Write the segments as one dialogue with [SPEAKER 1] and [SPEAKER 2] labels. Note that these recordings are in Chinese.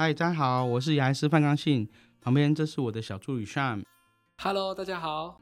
[SPEAKER 1] 嗨，大家好，我是牙医师范刚信，旁边这是我的小助理 Sham。
[SPEAKER 2] Hello，大家好。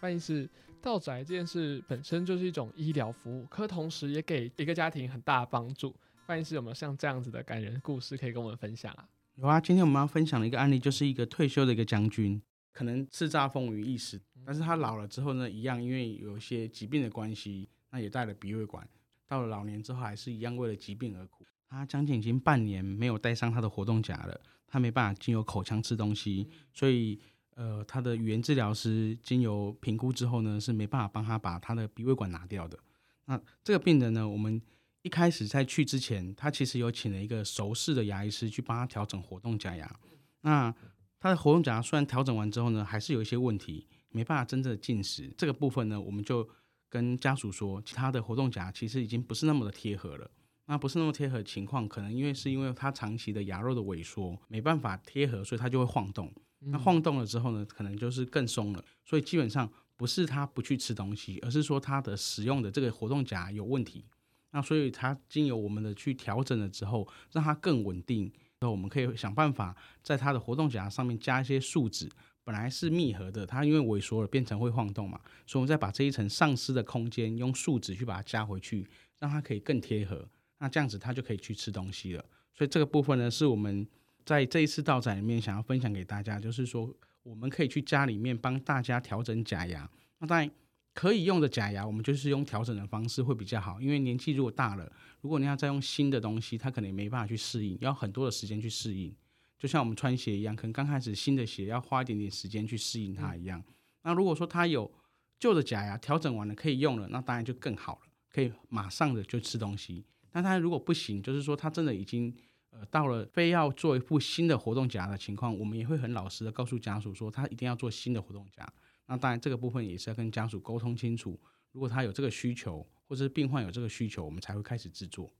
[SPEAKER 2] 范医师，到宅这件事本身就是一种医疗服务，可同时也给一个家庭很大的帮助。范医师有没有像这样子的感人故事可以跟我们分享啊？
[SPEAKER 1] 有啊，今天我们要分享的一个案例，就是一个退休的一个将军，可能叱咤风云一时，但是他老了之后呢，一样因为有一些疾病的关系，那也带了鼻胃管。到了老年之后，还是一样为了疾病而苦。他将近已经半年没有戴上他的活动夹了，他没办法经由口腔吃东西，所以呃，他的语言治疗师经由评估之后呢，是没办法帮他把他的鼻胃管拿掉的。那这个病人呢，我们一开始在去之前，他其实有请了一个熟识的牙医师去帮他调整活动假牙。那他的活动假牙虽然调整完之后呢，还是有一些问题，没办法真正的进食。这个部分呢，我们就。跟家属说，其他的活动夹其实已经不是那么的贴合了。那不是那么贴合的情况，可能因为是因为它长期的牙肉的萎缩，没办法贴合，所以它就会晃动。那晃动了之后呢，可能就是更松了。所以基本上不是它不去吃东西，而是说它的使用的这个活动夹有问题。那所以它经由我们的去调整了之后，让它更稳定。那我们可以想办法在它的活动夹上面加一些树脂。本来是密合的，它因为萎缩了变成会晃动嘛，所以我们再把这一层丧失的空间用树脂去把它加回去，让它可以更贴合。那这样子它就可以去吃东西了。所以这个部分呢，是我们在这一次到展里面想要分享给大家，就是说我们可以去家里面帮大家调整假牙。那当然可以用的假牙，我们就是用调整的方式会比较好，因为年纪如果大了，如果你要再用新的东西，它可能也没办法去适应，要很多的时间去适应。就像我们穿鞋一样，可能刚开始新的鞋要花一点点时间去适应它一样。那如果说它有旧的假牙调整完了可以用了，那当然就更好了，可以马上的就吃东西。那它如果不行，就是说它真的已经呃到了非要做一副新的活动夹的情况，我们也会很老实的告诉家属说，他一定要做新的活动夹。那当然这个部分也是要跟家属沟通清楚，如果他有这个需求，或者是病患有这个需求，我们才会开始制作。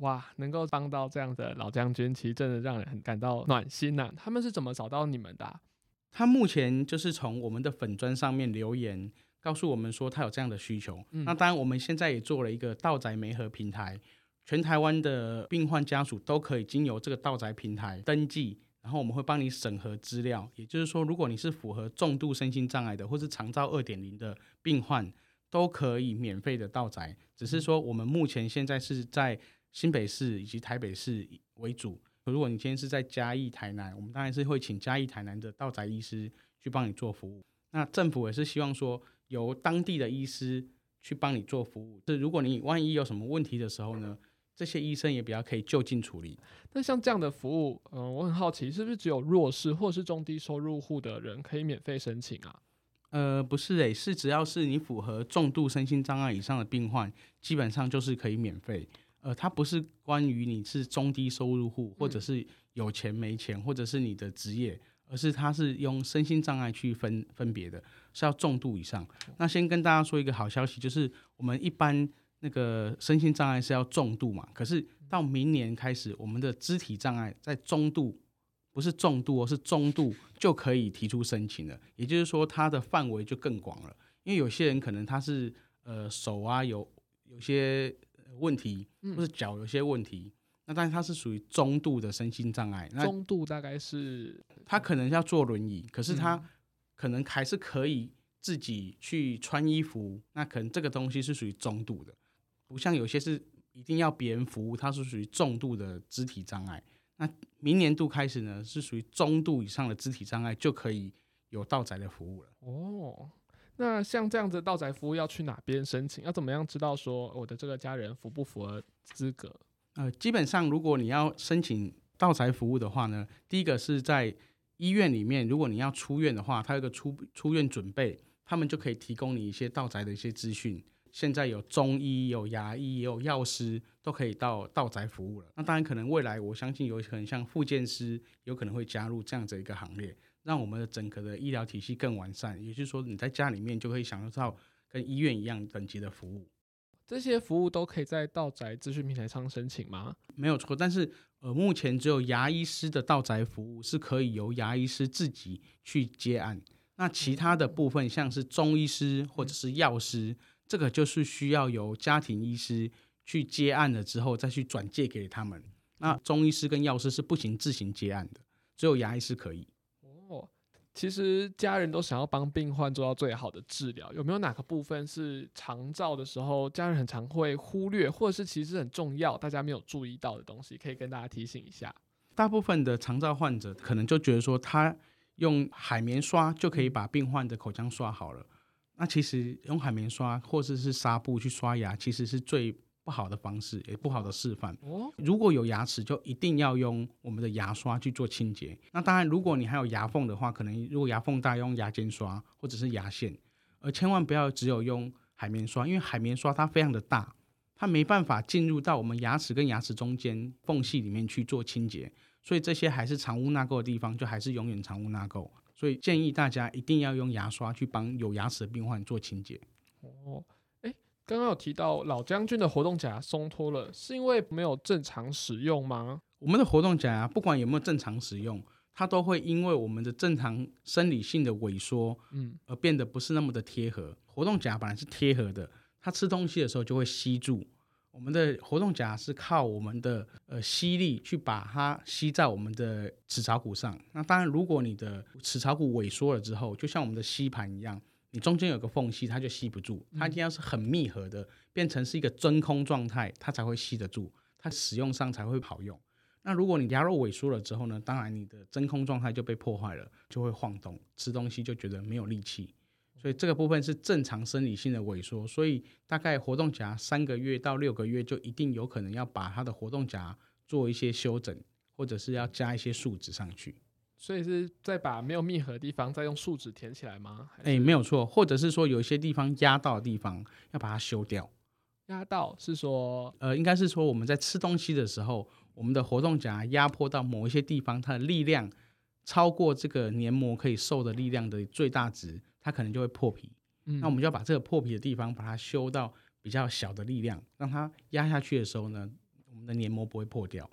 [SPEAKER 2] 哇，能够帮到这样的老将军，其实真的让人很感到暖心呐、啊。他们是怎么找到你们的、啊？
[SPEAKER 1] 他目前就是从我们的粉砖上面留言，告诉我们说他有这样的需求。嗯、那当然，我们现在也做了一个道宅媒合平台，全台湾的病患家属都可以经由这个道宅平台登记，然后我们会帮你审核资料。也就是说，如果你是符合重度身心障碍的，或是长照二点零的病患，都可以免费的道宅。只是说，我们目前现在是在。新北市以及台北市为主。如果你今天是在嘉义、台南，我们当然是会请嘉义、台南的道宅医师去帮你做服务。那政府也是希望说，由当地的医师去帮你做服务。是如果你万一有什么问题的时候呢，这些医生也比较可以就近处理。
[SPEAKER 2] 那像这样的服务，嗯、呃，我很好奇，是不是只有弱势或是中低收入户的人可以免费申请啊？
[SPEAKER 1] 呃，不是诶、欸，是只要是你符合重度身心障碍以上的病患，基本上就是可以免费。呃，它不是关于你是中低收入户，或者是有钱没钱，或者是你的职业，而是它是用身心障碍去分分别的，是要重度以上。那先跟大家说一个好消息，就是我们一般那个身心障碍是要重度嘛，可是到明年开始，我们的肢体障碍在中度，不是重度哦，是中度就可以提出申请了。也就是说，它的范围就更广了，因为有些人可能他是呃手啊有有些。问题，或是脚有些问题，嗯、那但是他是属于中度的身心障碍。
[SPEAKER 2] 那中度大概是
[SPEAKER 1] 他可能要坐轮椅，可是他可能还是可以自己去穿衣服。嗯、那可能这个东西是属于中度的，不像有些是一定要别人服务，它是属于重度的肢体障碍。那明年度开始呢，是属于中度以上的肢体障碍就可以有道宅的服务了。
[SPEAKER 2] 哦。那像这样子到宅服务要去哪边申请？要怎么样知道说我的这个家人符不符合资格？
[SPEAKER 1] 呃，基本上如果你要申请到宅服务的话呢，第一个是在医院里面，如果你要出院的话，他有个出出院准备，他们就可以提供你一些到宅的一些资讯。现在有中医、有牙医、也有药师，都可以到到宅服务了。那当然，可能未来我相信有可能像复健师，有可能会加入这样子一个行列。让我们的整个的医疗体系更完善，也就是说，你在家里面就可以享受到跟医院一样等级的服务。
[SPEAKER 2] 这些服务都可以在道宅资讯平台上申请吗？
[SPEAKER 1] 没有错，但是呃，目前只有牙医师的道宅服务是可以由牙医师自己去接案。那其他的部分，像是中医师或者是药师，这个就是需要由家庭医师去接案了之后再去转介给他们。那中医师跟药师是不行自行接案的，只有牙医师可以。
[SPEAKER 2] 哦，其实家人都想要帮病患做到最好的治疗，有没有哪个部分是长照的时候家人很常会忽略，或者是其实很重要，大家没有注意到的东西，可以跟大家提醒一下？
[SPEAKER 1] 大部分的长照患者可能就觉得说，他用海绵刷就可以把病患的口腔刷好了。那其实用海绵刷或者是纱布去刷牙，其实是最不好的方式，也不好的示范。哦如果有牙齿，就一定要用我们的牙刷去做清洁。那当然，如果你还有牙缝的话，可能如果牙缝大，用牙尖刷或者是牙线，而千万不要只有用海绵刷，因为海绵刷它非常的大，它没办法进入到我们牙齿跟牙齿中间缝隙里面去做清洁，所以这些还是藏污纳垢的地方，就还是永远藏污纳垢。所以建议大家一定要用牙刷去帮有牙齿的病患做清洁。
[SPEAKER 2] 哦。刚刚有提到老将军的活动假牙松脱了，是因为没有正常使用吗？
[SPEAKER 1] 我们的活动假牙不管有没有正常使用，它都会因为我们的正常生理性的萎缩，嗯，而变得不是那么的贴合。活动假牙本来是贴合的，它吃东西的时候就会吸住。我们的活动假牙是靠我们的呃吸力去把它吸在我们的齿槽骨上。那当然，如果你的齿槽骨萎缩了之后，就像我们的吸盘一样。你中间有个缝隙，它就吸不住。它一定要是很密合的，变成是一个真空状态，它才会吸得住，它使用上才会好用。那如果你牙肉萎缩了之后呢？当然你的真空状态就被破坏了，就会晃动，吃东西就觉得没有力气。所以这个部分是正常生理性的萎缩。所以大概活动夹三个月到六个月，就一定有可能要把它的活动夹做一些修整，或者是要加一些树脂上去。
[SPEAKER 2] 所以是再把没有密合的地方再用树脂填起来吗？
[SPEAKER 1] 哎、欸，没有错，或者是说有一些地方压到的地方要把它修掉。
[SPEAKER 2] 压到是说，
[SPEAKER 1] 呃，应该是说我们在吃东西的时候，我们的活动夹压迫到某一些地方，它的力量超过这个黏膜可以受的力量的最大值，它可能就会破皮。嗯，那我们就要把这个破皮的地方把它修到比较小的力量，让它压下去的时候呢，我们的黏膜不会破掉。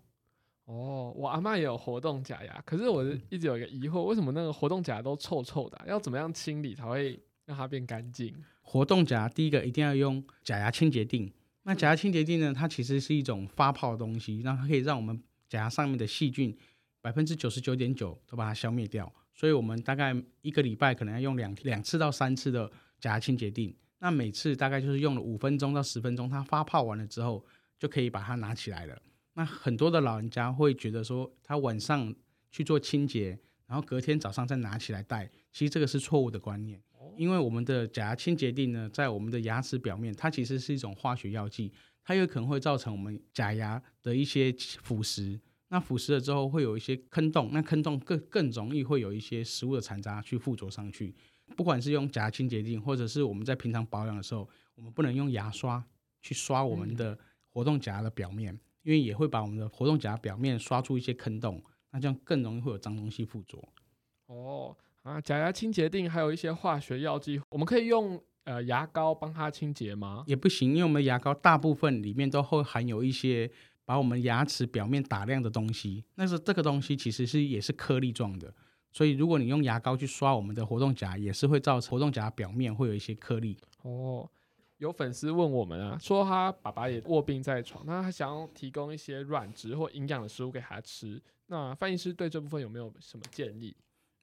[SPEAKER 2] 哦，我阿嬷也有活动假牙，可是我一直有一个疑惑，为什么那个活动假牙都臭臭的啊？要怎么样清理才会让它变干净？
[SPEAKER 1] 活动假牙第一个一定要用假牙清洁定。那假牙清洁錠呢？它其实是一种发泡的东西，让它可以让我们假牙上面的细菌百分之九十九点九都把它消灭掉。所以我们大概一个礼拜可能要用两两次到三次的假牙清洁錠。那每次大概就是用了五分钟到十分钟，它发泡完了之后就可以把它拿起来了。那很多的老人家会觉得说，他晚上去做清洁，然后隔天早上再拿起来戴，其实这个是错误的观念。因为我们的假牙清洁剂呢，在我们的牙齿表面，它其实是一种化学药剂，它有可能会造成我们假牙的一些腐蚀。那腐蚀了之后会有一些坑洞，那坑洞更更容易会有一些食物的残渣去附着上去。不管是用假牙清洁剂，或者是我们在平常保养的时候，我们不能用牙刷去刷我们的活动假牙的表面。因为也会把我们的活动夹表面刷出一些坑洞，那这样更容易会有脏东西附着。
[SPEAKER 2] 哦，啊，假牙清洁定还有一些化学药剂，我们可以用呃牙膏帮它清洁吗？
[SPEAKER 1] 也不行，因为我们的牙膏大部分里面都会含有一些把我们牙齿表面打亮的东西，但是这个东西其实是也是颗粒状的，所以如果你用牙膏去刷我们的活动夹，也是会造成活动夹表面会有一些颗粒。
[SPEAKER 2] 哦。有粉丝问我们啊，说他爸爸也卧病在床，那他想要提供一些软质或营养的食物给他吃。那翻译师对这部分有没有什么建议？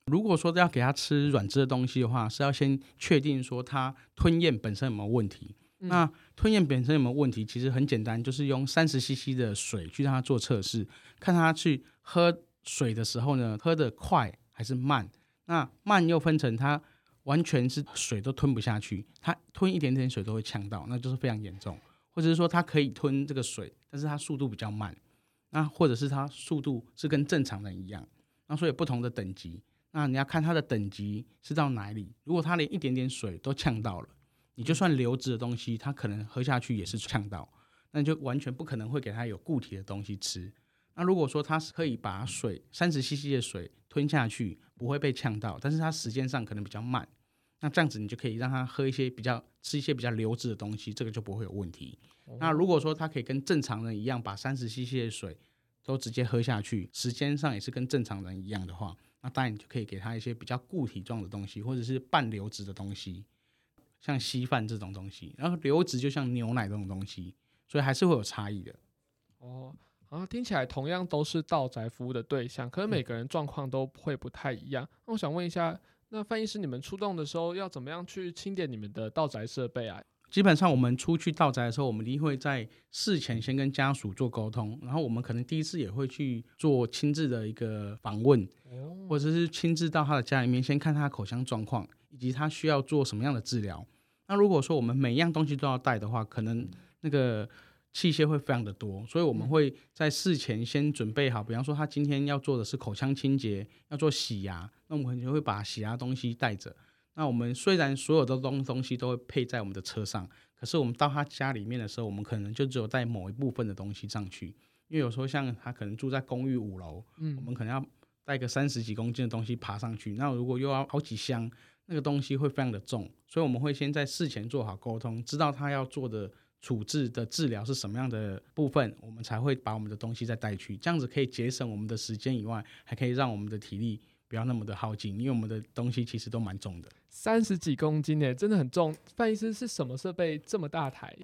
[SPEAKER 1] 如果说要给他吃软质的东西的话，是要先确定说他吞咽本身有没有问题。嗯、那吞咽本身有没有问题？其实很简单，就是用三十 CC 的水去让他做测试，看他去喝水的时候呢，喝得快还是慢。那慢又分成他。完全是水都吞不下去，他吞一点点水都会呛到，那就是非常严重。或者是说他可以吞这个水，但是他速度比较慢，那或者是他速度是跟正常人一样，那所以不同的等级，那你要看他的等级是到哪里。如果他连一点点水都呛到了，你就算流质的东西，他可能喝下去也是呛到，那就完全不可能会给他有固体的东西吃。那如果说他是可以把水三十 CC 的水吞下去，不会被呛到，但是他时间上可能比较慢，那这样子你就可以让他喝一些比较吃一些比较流质的东西，这个就不会有问题。哦、那如果说他可以跟正常人一样把三十 CC 的水都直接喝下去，时间上也是跟正常人一样的话，那当然你就可以给他一些比较固体状的东西，或者是半流质的东西，像稀饭这种东西。然后流质就像牛奶这种东西。所以还是会有差异的。
[SPEAKER 2] 哦，啊，听起来同样都是道宅服务的对象，可是每个人状况都会不太一样。那、嗯、我想问一下，那翻译师，你们出动的时候要怎么样去清点你们的道宅设备啊？
[SPEAKER 1] 基本上我们出去到宅的时候，我们一定会在事前先跟家属做沟通，然后我们可能第一次也会去做亲自的一个访问，或者是亲自到他的家里面先看他的口腔状况，以及他需要做什么样的治疗。那如果说我们每一样东西都要带的话，可能那个器械会非常的多，所以我们会在事前先准备好，比方说他今天要做的是口腔清洁，要做洗牙，那我们可能会把洗牙东西带着。那我们虽然所有的东东西都会配在我们的车上，可是我们到他家里面的时候，我们可能就只有带某一部分的东西上去，因为有时候像他可能住在公寓五楼，嗯，我们可能要带个三十几公斤的东西爬上去，那如果又要好几箱，那个东西会非常的重，所以我们会先在事前做好沟通，知道他要做的处置的治疗是什么样的部分，我们才会把我们的东西再带去，这样子可以节省我们的时间以外，还可以让我们的体力。不要那么的耗尽，因为我们的东西其实都蛮重的，
[SPEAKER 2] 三十几公斤诶，真的很重。范医师是什么设备这么大台？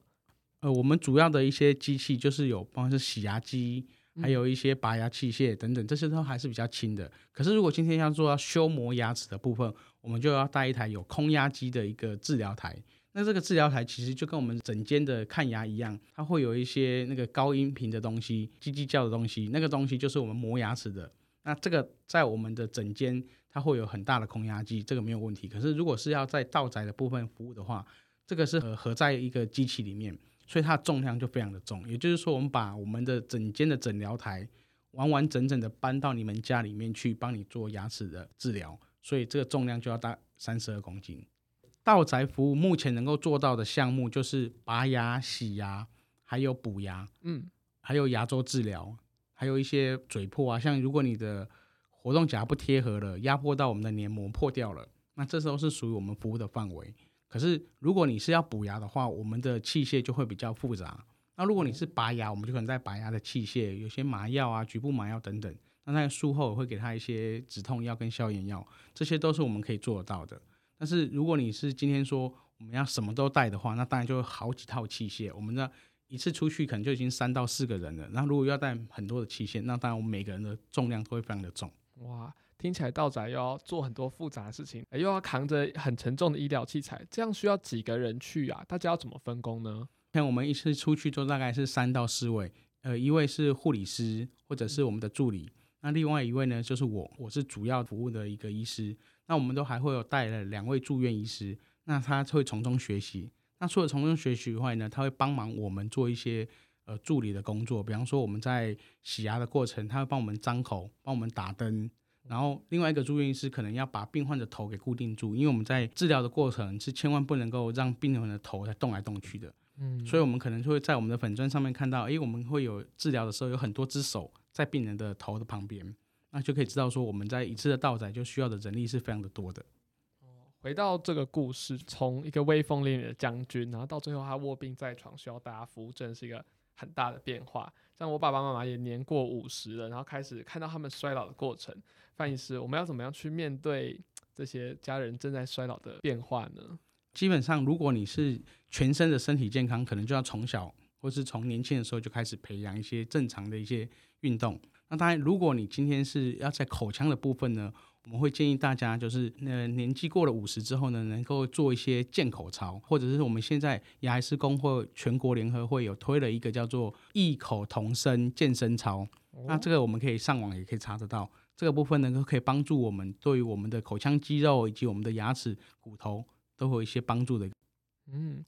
[SPEAKER 1] 呃，我们主要的一些机器就是有，包括是洗牙机，还有一些拔牙器械等等，这些都还是比较轻的。可是如果今天要做到修磨牙齿的部分，我们就要带一台有空压机的一个治疗台。那这个治疗台其实就跟我们整间的看牙一样，它会有一些那个高音频的东西，叽叽叫的东西，那个东西就是我们磨牙齿的。那这个在我们的整间，它会有很大的空压机，这个没有问题。可是如果是要在道宅的部分服务的话，这个是合合在一个机器里面，所以它的重量就非常的重。也就是说，我们把我们的整间的诊疗台完完整整的搬到你们家里面去，帮你做牙齿的治疗，所以这个重量就要大三十二公斤。到宅服务目前能够做到的项目就是拔牙、洗牙，还有补牙，嗯，还有牙周治疗。还有一些嘴破啊，像如果你的活动夹不贴合了，压迫到我们的黏膜破掉了，那这时候是属于我们服务的范围。可是如果你是要补牙的话，我们的器械就会比较复杂。那如果你是拔牙，我们就可能在拔牙的器械，有些麻药啊、局部麻药等等。那在术后会给他一些止痛药跟消炎药，这些都是我们可以做得到的。但是如果你是今天说我们要什么都带的话，那当然就好几套器械，我们的。一次出去可能就已经三到四个人了，然后如果要带很多的器械，那当然我们每个人的重量都会非常的重。
[SPEAKER 2] 哇，听起来道长又要做很多复杂的事情，又要扛着很沉重的医疗器材，这样需要几个人去啊？大家要怎么分工呢？
[SPEAKER 1] 像我们一次出去就大概是三到四位，呃，一位是护理师或者是我们的助理，那另外一位呢就是我，我是主要服务的一个医师，那我们都还会有带了两位住院医师，那他会从中学习。那除了从中学习以外呢，他会帮忙我们做一些呃助理的工作，比方说我们在洗牙的过程，他会帮我们张口，帮我们打灯，然后另外一个住院医师可能要把病患的头给固定住，因为我们在治疗的过程是千万不能够让病人的头在动来动去的，嗯，所以我们可能就会在我们的粉砖上面看到，诶，我们会有治疗的时候有很多只手在病人的头的旁边，那就可以知道说我们在一次的倒载就需要的人力是非常的多的。
[SPEAKER 2] 回到这个故事，从一个威风凛凛的将军，然后到最后他卧病在床，需要大家扶正，是一个很大的变化。像我爸爸妈妈也年过五十了，然后开始看到他们衰老的过程。范医师，我们要怎么样去面对这些家人正在衰老的变化呢？
[SPEAKER 1] 基本上，如果你是全身的身体健康，可能就要从小或是从年轻的时候就开始培养一些正常的一些运动。那当然，如果你今天是要在口腔的部分呢？我们会建议大家，就是呃年纪过了五十之后呢，能够做一些健口操，或者是我们现在牙医师工会全国联合会有推了一个叫做异口同声健身操。哦、那这个我们可以上网也可以查得到，这个部分呢可以帮助我们对于我们的口腔肌肉以及我们的牙齿骨头都会有一些帮助的。
[SPEAKER 2] 嗯，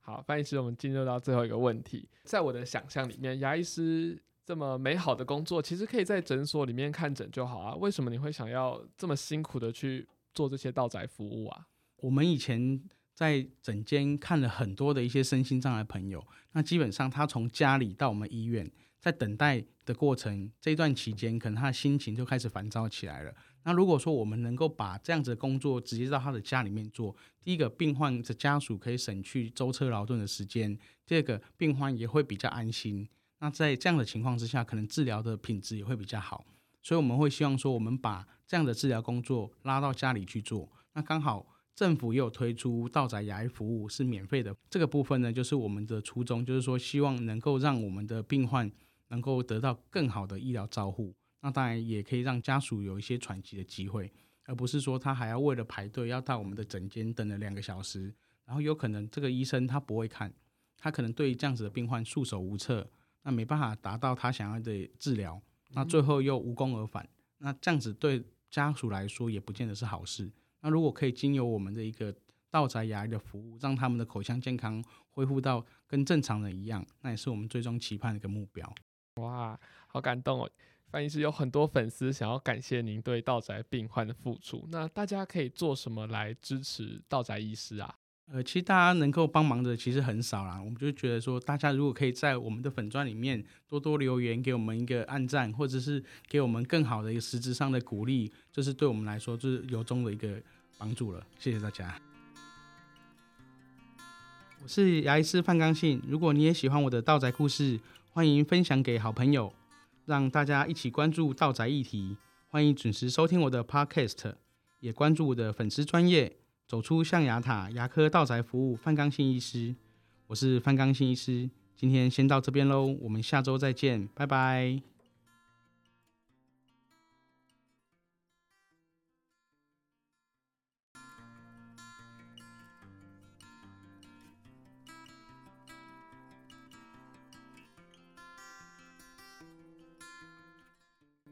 [SPEAKER 2] 好，范医师，我们进入到最后一个问题，在我的想象里面，牙医师。这么美好的工作，其实可以在诊所里面看诊就好啊。为什么你会想要这么辛苦的去做这些到宅服务啊？
[SPEAKER 1] 我们以前在诊间看了很多的一些身心障碍朋友，那基本上他从家里到我们医院，在等待的过程这一段期间，可能他的心情就开始烦躁起来了。那如果说我们能够把这样子的工作直接到他的家里面做，第一个病患的家属可以省去舟车劳顿的时间，第二个病患也会比较安心。那在这样的情况之下，可能治疗的品质也会比较好，所以我们会希望说，我们把这样的治疗工作拉到家里去做。那刚好政府也有推出到宅牙医服务是免费的，这个部分呢，就是我们的初衷，就是说希望能够让我们的病患能够得到更好的医疗照护。那当然也可以让家属有一些喘息的机会，而不是说他还要为了排队要到我们的诊间等了两个小时，然后有可能这个医生他不会看，他可能对这样子的病患束手无策，那没办法达到他想要的治疗，那最后又无功而返，那这样子对家属来说也不见得是好事。那如果可以经由我们的一个道宅牙医的服务，让他们的口腔健康恢复到跟正常人一样，那也是我们最终期盼的一个目标。
[SPEAKER 2] 哇，好感动哦！范医师有很多粉丝想要感谢您对道宅病患的付出，那大家可以做什么来支持道宅医师啊？
[SPEAKER 1] 呃，其实大家能够帮忙的其实很少啦。我们就觉得说，大家如果可以在我们的粉钻里面多多留言，给我们一个按赞，或者是给我们更好的一个实质上的鼓励，这、是对我们来说就是由衷的一个帮助了。谢谢大家。我是牙医师范刚信，如果你也喜欢我的道宅故事，欢迎分享给好朋友，让大家一起关注道宅议题。欢迎准时收听我的 Podcast，也关注我的粉丝专业。走出象牙塔牙科道宅服务，范刚信医师，我是范刚信医师，今天先到这边喽，我们下周再见，拜拜。